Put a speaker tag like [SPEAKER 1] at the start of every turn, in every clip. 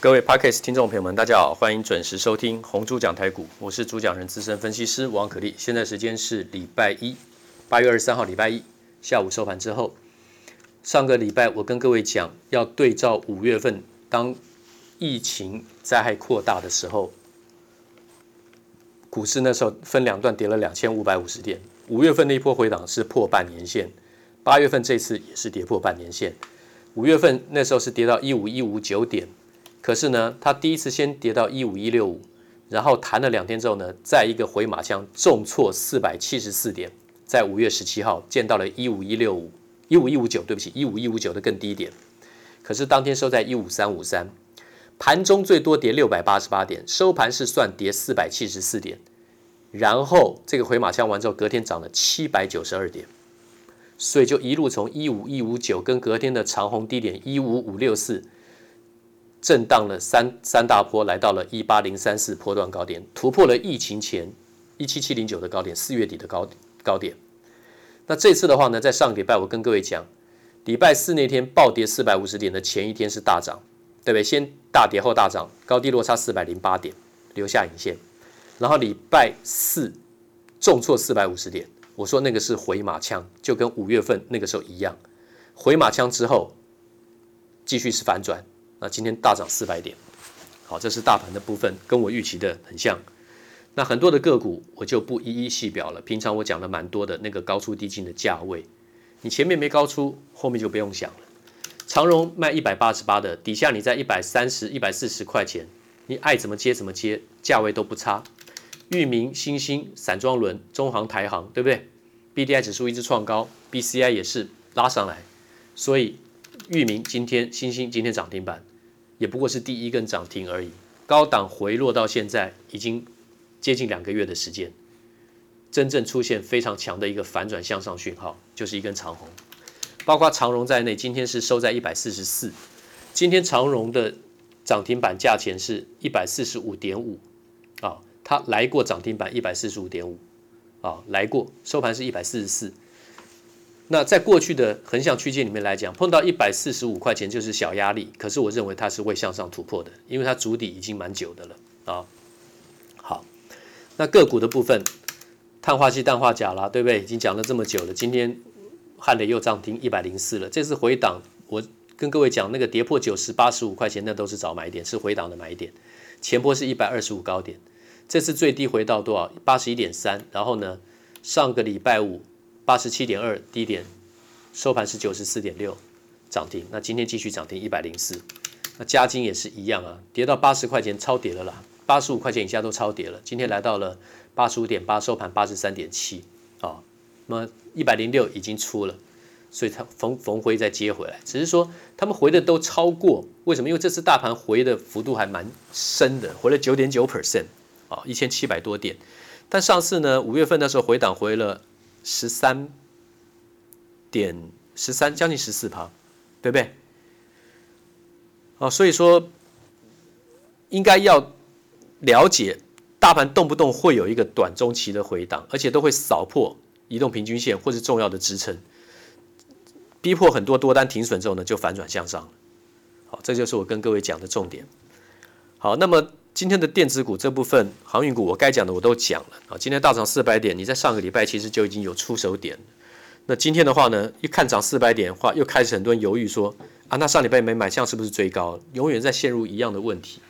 [SPEAKER 1] 各位 Podcast 听众朋友们，大家好，欢迎准时收听红猪讲台股，我是主讲人资深分析师王可立。现在时间是礼拜一，八月二十三号，礼拜一下午收盘之后。上个礼拜我跟各位讲，要对照五月份，当疫情灾害扩大的时候，股市那时候分两段跌了两千五百五十点。五月份那一波回档是破半年线，八月份这次也是跌破半年线。五月份那时候是跌到一五一五九点。可是呢，它第一次先跌到一五一六五，然后弹了两天之后呢，再一个回马枪重挫四百七十四点，在五月十七号见到了一五一六五，一五一五九，对不起，一五一五九的更低点。可是当天收在一五三五三，盘中最多跌六百八十八点，收盘是算跌四百七十四点，然后这个回马枪完之后，隔天涨了七百九十二点，所以就一路从一五一五九跟隔天的长虹低点一五五六四。震荡了三三大波，来到了一八零三四波段高点，突破了疫情前一七七零九的高点，四月底的高高点。那这次的话呢，在上个礼拜我跟各位讲，礼拜四那天暴跌四百五十点的前一天是大涨，对不对？先大跌后大涨，高低落差四百零八点，留下影线。然后礼拜四重挫四百五十点，我说那个是回马枪，就跟五月份那个时候一样，回马枪之后继续是反转。那今天大涨四百点，好，这是大盘的部分，跟我预期的很像。那很多的个股我就不一一细表了。平常我讲了蛮多的那个高出低进的价位，你前面没高出，后面就不用想了。长荣卖一百八十八的，底下你在一百三十、一百四十块钱，你爱怎么接怎么接，价位都不差。裕民、新兴、散装轮、中航、台航，对不对？BDI 指数一直创高，BCI 也是拉上来，所以域名今天、欣兴今天涨停板。也不过是第一根涨停而已，高档回落到现在已经接近两个月的时间，真正出现非常强的一个反转向上讯号，就是一根长红，包括长荣在内，今天是收在一百四十四，今天长荣的涨停板价钱是一百四十五点五，啊，它来过涨停板一百四十五点五，啊，来过收盘是一百四十四。那在过去的横向区间里面来讲，碰到一百四十五块钱就是小压力，可是我认为它是会向上突破的，因为它筑底已经蛮久的了啊。好，那个股的部分，碳化硅、氮化钾啦，对不对？已经讲了这么久了，今天汉磊又涨停一百零四了，这次回档，我跟各位讲，那个跌破九十八十五块钱，那都是早买点，是回档的买点。前波是一百二十五高点，这次最低回到多少？八十一点三，然后呢，上个礼拜五。八十七点二低点，收盘是九十四点六，涨停。那今天继续涨停一百零四。那加金也是一样啊，跌到八十块钱超跌了啦，八十五块钱以下都超跌了。今天来到了八十五点八，收盘八十三点七啊。那么一百零六已经出了，所以它逢逢回再接回来，只是说他们回的都超过，为什么？因为这次大盘回的幅度还蛮深的，回了九点九 percent 啊，一千七百多点。但上次呢，五月份的时候回档回了。十三点十三，将近十四趴，对不对？哦，所以说应该要了解，大盘动不动会有一个短中期的回档，而且都会扫破移动平均线或是重要的支撑，逼迫很多多单停损之后呢，就反转向上。好，这就是我跟各位讲的重点。好，那么。今天的电子股这部分，航运股我该讲的我都讲了啊。今天大涨四百点，你在上个礼拜其实就已经有出手点。那今天的话呢，一看涨四百点的话，又开始很多人犹豫说啊，那上礼拜没买，像是不是追高？永远在陷入一样的问题。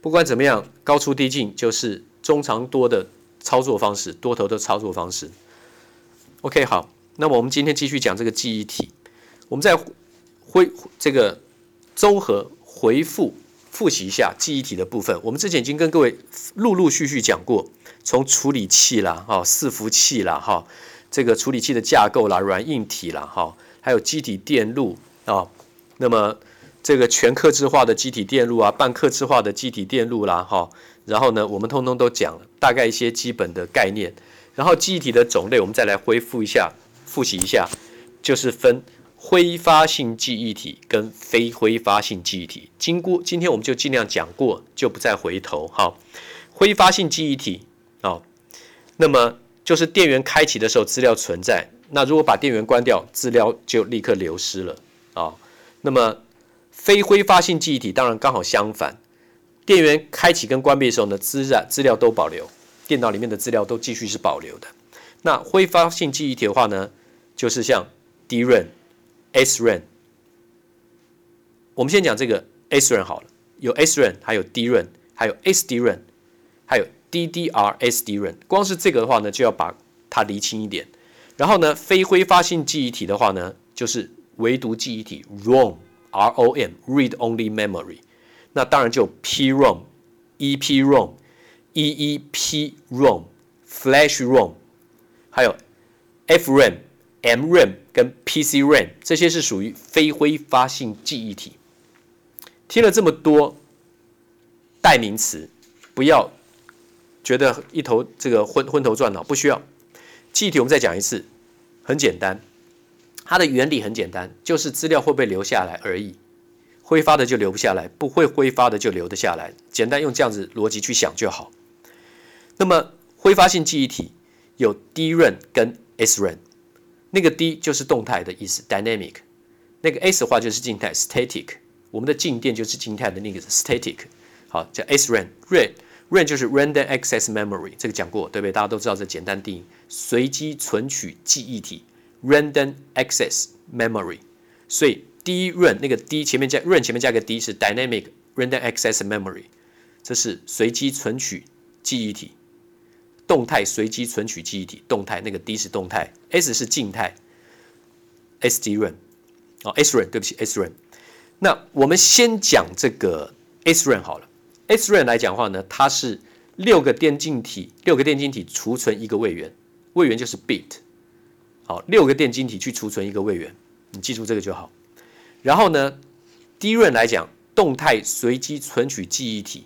[SPEAKER 1] 不管怎么样，高出低进就是中长多的操作方式，多头的操作方式。OK，好，那么我们今天继续讲这个记忆体，我们再回这个综合回复。复习一下记忆体的部分，我们之前已经跟各位陆陆续续讲过，从处理器啦、哈伺服器啦、哈这个处理器的架构啦、软硬体啦、哈还有机体电路啊，那么这个全客制化的机体电路啊，半客制化的机体电路啦、哈，然后呢，我们通通都讲了大概一些基本的概念，然后记忆体的种类，我们再来恢复一下，复习一下，就是分。挥发性记忆体跟非挥发性记忆体，经过今天我们就尽量讲过，就不再回头。哈，挥发性记忆体啊，那么就是电源开启的时候资料存在，那如果把电源关掉，资料就立刻流失了啊。那么非挥发性记忆体当然刚好相反，电源开启跟关闭的时候呢，资料资料都保留，电脑里面的资料都继续是保留的。那挥发性记忆体的话呢，就是像 DRAM、SRAM。我们先讲这个 SRAM 好了，有 SRAM，还有 DRAM，还有 SDRAM，还有 DDR-SDRAM。光是这个的话呢，就要把它厘清一点。然后呢，非挥发性记忆体的话呢，就是唯独记忆体 ROM，R-O-M，Read Only Memory。那当然就 PROM、EPROM、EEPROM、Flash ROM，还有 FRAM、MRAM 跟 PCRAM，这些是属于非挥发性记忆体。听了这么多代名词，不要觉得一头这个昏昏头转脑，不需要。记忆体我们再讲一次，很简单，它的原理很简单，就是资料会不会留下来而已。挥发的就留不下来，不会挥发的就留得下来。简单用这样子逻辑去想就好。那么挥发性记忆体有 DRAM 跟 SRAM，那个 D 就是动态的意思 （dynamic），那个 S 的话就是静态 （static）。我们的静电就是静态的那个 static。好，叫 SRAM，RAM，RAM 就是 Random Access Memory，这个讲过对不对？大家都知道这简单定义，随机存取记忆体 （Random Access Memory）。所以 DRAM 那个 D 前面加 RAM 前面加个 D 是 Dynamic Random Access Memory，这是随机存取记忆体，动态随机存取记忆体，动态那个 D 是动态，S 是静态，SDRAM 哦 SRAM 对不起 SRAM。那我们先讲这个 SRAM 好了，SRAM 来讲话呢，它是六个电晶体，六个电晶体储存一个位元，位元就是 bit，好，六个电晶体去储存一个位元，你记住这个就好。然后呢，DRAM 来讲，动态随机存取记忆体，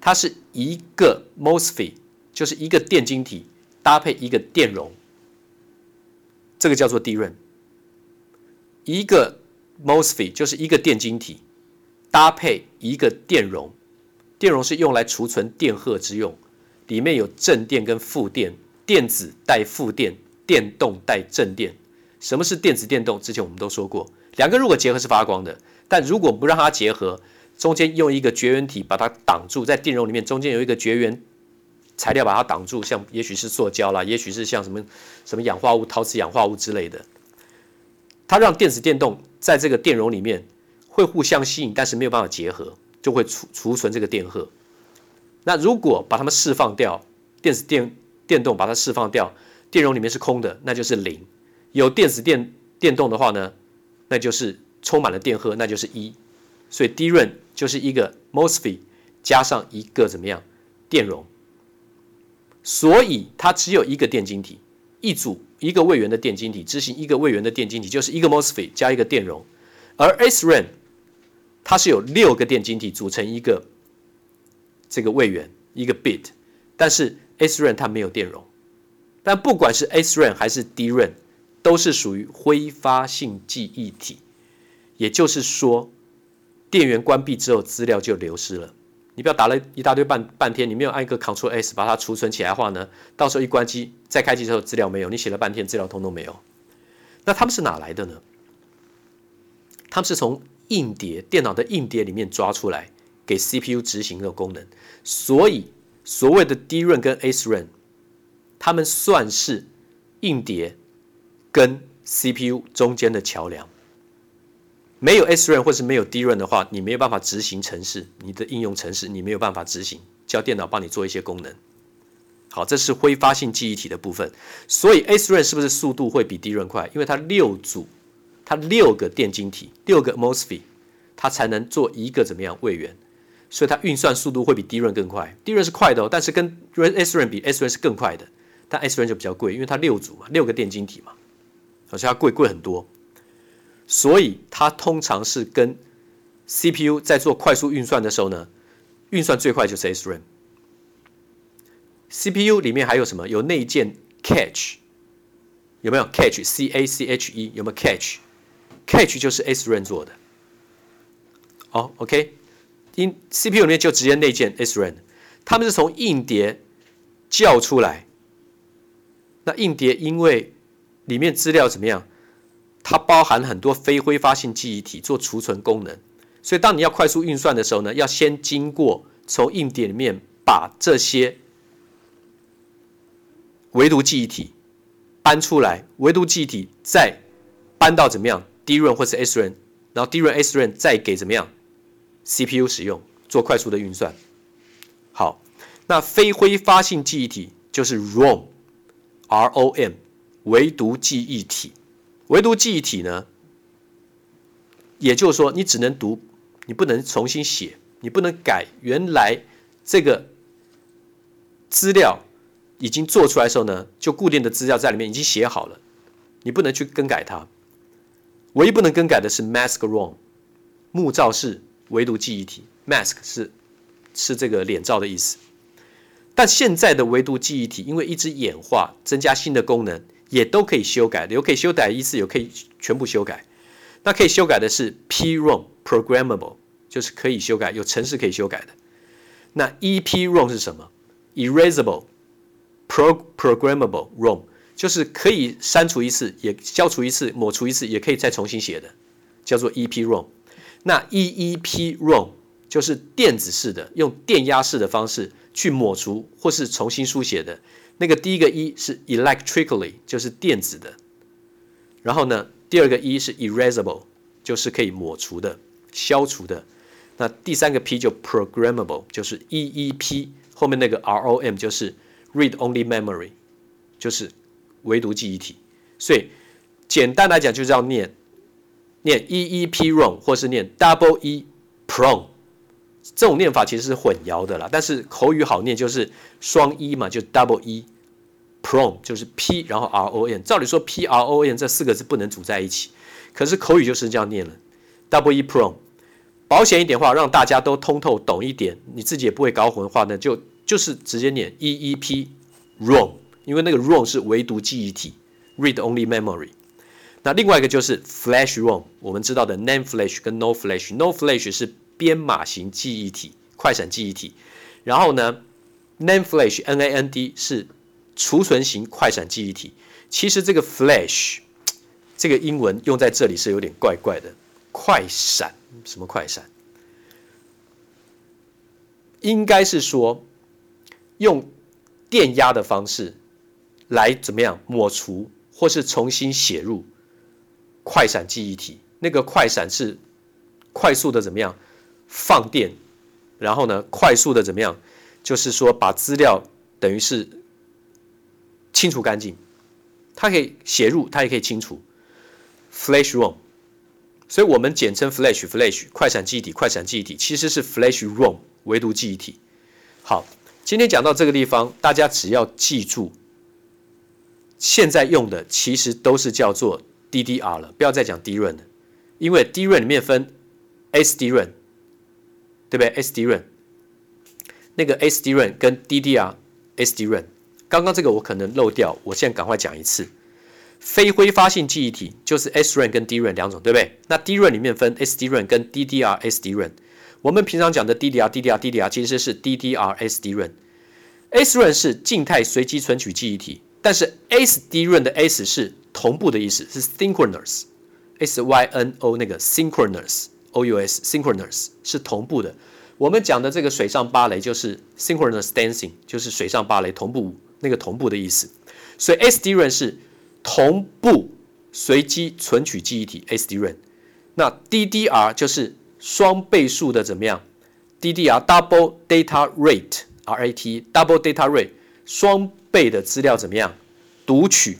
[SPEAKER 1] 它是一个 MOSFET，就是一个电晶体搭配一个电容，这个叫做 DRAM。一个 MOSFET 就是一个电晶体搭配一个电容，电容是用来储存电荷之用，里面有正电跟负电，电子带负电，电动带正电。什么是电子电动？之前我们都说过。两个如果结合是发光的，但如果不让它结合，中间用一个绝缘体把它挡住，在电容里面中间有一个绝缘材料把它挡住，像也许是塑胶啦，也许是像什么什么氧化物、陶瓷氧化物之类的，它让电子电动在这个电容里面会互相吸引，但是没有办法结合，就会储储存这个电荷。那如果把它们释放掉，电子电电动把它释放掉，电容里面是空的，那就是零。有电子电电动的话呢？那就是充满了电荷，那就是一，所以 DRAM 就是一个 MOSFET 加上一个怎么样电容，所以它只有一个电晶体，一组一个位元的电晶体执行一个位元的电晶体，就是一个 MOSFET 加一个电容，而 SRAM 它是有六个电晶体组成一个这个位元一个 bit，但是 SRAM 它没有电容，但不管是 SRAM 还是 DRAM。都是属于挥发性记忆体，也就是说，电源关闭之后，资料就流失了。你不要打了一大堆半半天，你没有按一个 Ctrl S 把它储存起来的话呢，到时候一关机再开机之后，资料没有，你写了半天资料通通没有。那他们是哪来的呢？他们是从硬碟电脑的硬碟里面抓出来给 CPU 执行的功能。所以所谓的 DRAM 跟 SRAM，他们算是硬碟。跟 CPU 中间的桥梁，没有 S-RAN 或是没有 D-RAN 的话，你没有办法执行程式，你的应用程式你没有办法执行，叫电脑帮你做一些功能。好，这是挥发性记忆体的部分。所以 S-RAN 是不是速度会比 D-RAN 快？因为它六组，它六个电晶体，六个 MOSFET，它才能做一个怎么样位元，所以它运算速度会比 D-RAN 更快。，D-RAN 是快的哦，但是跟 S-RAN 比 S-RAN 是更快的，但 S-RAN 就比较贵，因为它六组嘛，六个电晶体嘛。而且它贵贵很多，所以它通常是跟 CPU 在做快速运算的时候呢，运算最快就是 SRAM。CPU 里面还有什么？有内建 c a t c h 有没有 c a t c h c A C H E 有没有 c a t c h c a t c h 就是 SRAM 做的。哦，OK，因 CPU 里面就直接内建 SRAM，他们是从硬碟叫出来。那硬碟因为里面资料怎么样？它包含很多非挥发性记忆体做储存功能，所以当你要快速运算的时候呢，要先经过从硬碟里面把这些唯独记忆体搬出来，唯独记忆体再搬到怎么样 d r a n 或是 s r a n 然后 d r a n s r a n 再给怎么样 CPU 使用做快速的运算。好，那非挥发性记忆体就是 ROM，ROM 唯独记忆体。唯独记忆体呢，也就是说你只能读，你不能重新写，你不能改原来这个资料。已经做出来的时候呢，就固定的资料在里面已经写好了，你不能去更改它。唯一不能更改的是 mask ROM，木罩式唯独记忆体。mask 是是这个脸罩的意思。但现在的唯独记忆体因为一直演化，增加新的功能，也都可以修改的，有可以修改一次，有可以全部修改。那可以修改的是 PROM，programmable，就是可以修改，有程式可以修改的。那 EPROM 是什么？erasable。Pro programmable ROM 就是可以删除一次，也消除一次，抹除一次，也可以再重新写的，叫做 EPROM。那 EEPROM 就是电子式的，用电压式的方式去抹除或是重新书写的。那个第一个 E 是 electrically，就是电子的。然后呢，第二个 E 是 erasable，就是可以抹除的、消除的。那第三个 P 就 programmable，就是 EEP 后面那个 ROM 就是。Read only memory 就是唯读记忆体，所以简单来讲就是要念念 EEPROM 或是念 Double E PROM，这种念法其实是混淆的啦。但是口语好念就是双 E 嘛，就 Double E PROM 就是 P 然后 ROM。照理说 P R O M 这四个字不能组在一起，可是口语就是这样念了 Double E PROM。保险一点话，让大家都通透懂一点，你自己也不会搞混的话呢，就。就是直接念 EEPROM，因为那个 ROM 是唯独记忆体，Read Only Memory。那另外一个就是 Flash ROM，我们知道的 name Flash 跟 No Flash，No Flash 是编码型记忆体，快闪记忆体。然后呢，NAND Flash NAND 是储存型快闪记忆体。其实这个 Flash 这个英文用在这里是有点怪怪的，快闪什么快闪？应该是说。用电压的方式来怎么样抹除或是重新写入快闪记忆体？那个快闪是快速的怎么样放电，然后呢，快速的怎么样？就是说把资料等于是清除干净，它可以写入，它也可以清除。Flash ROM，所以我们简称 Flash Flash 快闪记忆体，快闪记忆体其实是 Flash ROM 唯独记忆体。好。今天讲到这个地方，大家只要记住，现在用的其实都是叫做 DDR 了，不要再讲 DRAM 了，因为 DRAM 里面分 SDRAM，对不对？SDRAM 那个 SDRAM 跟 DDR SDRAM，刚刚这个我可能漏掉，我现在赶快讲一次。非挥发性记忆体就是 SRAM 跟 DRAM 两种，对不对？那 DRAM 里面分 SDRAM 跟 DDR SDRAM。我们平常讲的 DDR、DDR、DDR 其实是 DDR SDRAM。SRAM 是静态随机存取记忆体，但是 SDRAM 的 S 是同步的意思，是 synchronous，S Y N O 那个 synchronous O U S synchronous 是同步的。我们讲的这个水上芭蕾就是 synchronous dancing，就是水上芭蕾同步舞那个同步的意思。所以 SDRAM 是同步随机存取记忆体 SDRAM。那 DDR 就是。双倍数的怎么样？DDR double data rate RAT double data rate 双倍的资料怎么样？读取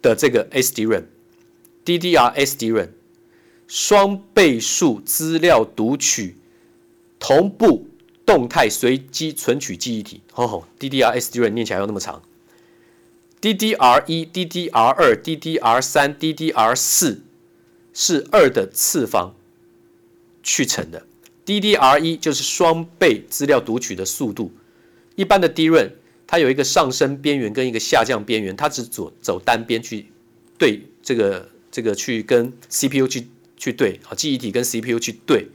[SPEAKER 1] 的这个 SDRAM DDR SDRAM 双倍数资料读取同步动态随机存取记忆体。吼吼，DDR SDRAM 念起来又那么长。DDR 一、DDR 二、DDR 三、DDR 四是二的次方。去乘的，DDR1 就是双倍资料读取的速度。一般的 DRAM 它有一个上升边缘跟一个下降边缘，它只走走单边去对这个这个去跟 CPU 去去对啊，记忆体跟 CPU 去对。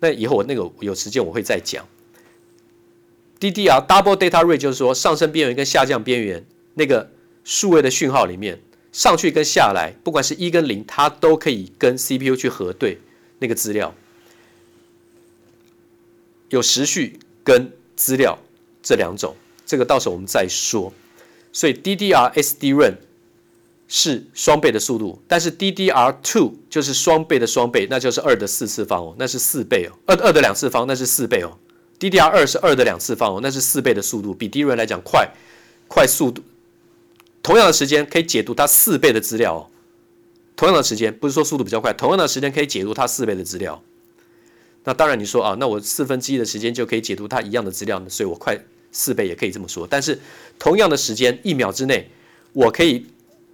[SPEAKER 1] 那以后我那个有时间我会再讲。DDR Double Data Rate 就是说上升边缘跟下降边缘那个数位的讯号里面上去跟下来，不管是一跟零，它都可以跟 CPU 去核对那个资料。有时序跟资料这两种，这个到时候我们再说。所以 DDR SDRAM 是双倍的速度，但是 DDR2 就是双倍的双倍，那就是二的四次方哦，那是四倍哦，二二的两次方那是四倍哦。DDR2 是二的两次方哦，那是四倍的速度，比 DRAM 来讲快，快速度。同样的时间可以解读它四倍的资料哦。同样的时间不是说速度比较快，同样的时间可以解读它四倍的资料。那当然你说啊，那我四分之一的时间就可以解读它一样的资料呢，所以我快四倍也可以这么说。但是同样的时间一秒之内，我可以。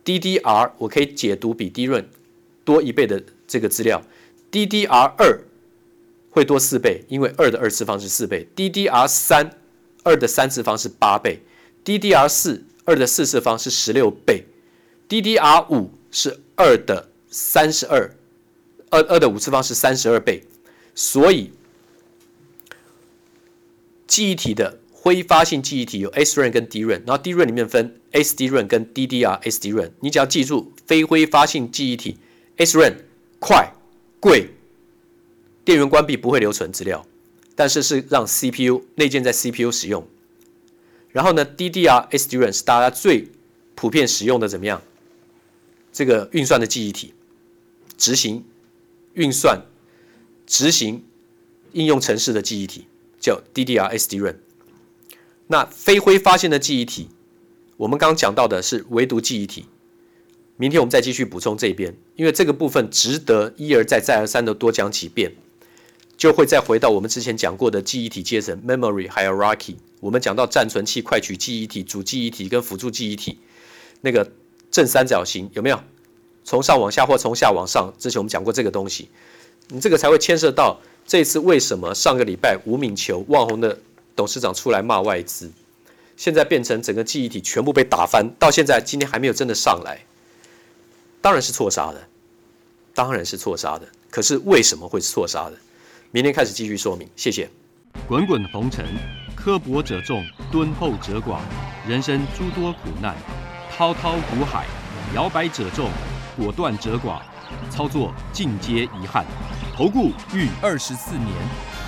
[SPEAKER 1] DDR 我可以解读比 DRAM 多一倍的这个资料，DDR 二会多四倍，因为二的二次方是四倍；DDR 三二的三次方是八倍；DDR 四二的四次方是十六倍；DDR 五是二的三十二，二二的五次方是三十二倍。所以记忆体的。挥发性记忆体有 SRAM 跟 DRAM，然后 DRAM 里面分 SDRAM 跟 DDR SDRAM。你只要记住，非挥发性记忆体 SRAM 快、贵，电源关闭不会留存资料，但是是让 CPU 内建在 CPU 使用。然后呢，DDR SDRAM 是大家最普遍使用的怎么样？这个运算的记忆体，执行运算、执行应用程式的记忆体叫 DDR SDRAM。那飞灰发现的记忆体，我们刚刚讲到的是唯独记忆体。明天我们再继续补充这边，因为这个部分值得一而再、再而三的多讲几遍，就会再回到我们之前讲过的记忆体阶层 （memory hierarchy）。我们讲到暂存器、快取记忆体、主记忆体跟辅助记忆体，那个正三角形有没有？从上往下或从下往上？之前我们讲过这个东西，你这个才会牵涉到这次为什么上个礼拜吴敏球、旺红的。董事长出来骂外资，现在变成整个记忆体全部被打翻，到现在今天还没有真的上来，当然是错杀的，当然是错杀的。可是为什么会是错杀的？明天开始继续说明，谢谢。
[SPEAKER 2] 滚滚红尘，刻薄者众，敦厚者寡；人生诸多苦难，滔滔苦海，摇摆者众，果断者寡。操作尽皆遗憾。投顾逾二十四年。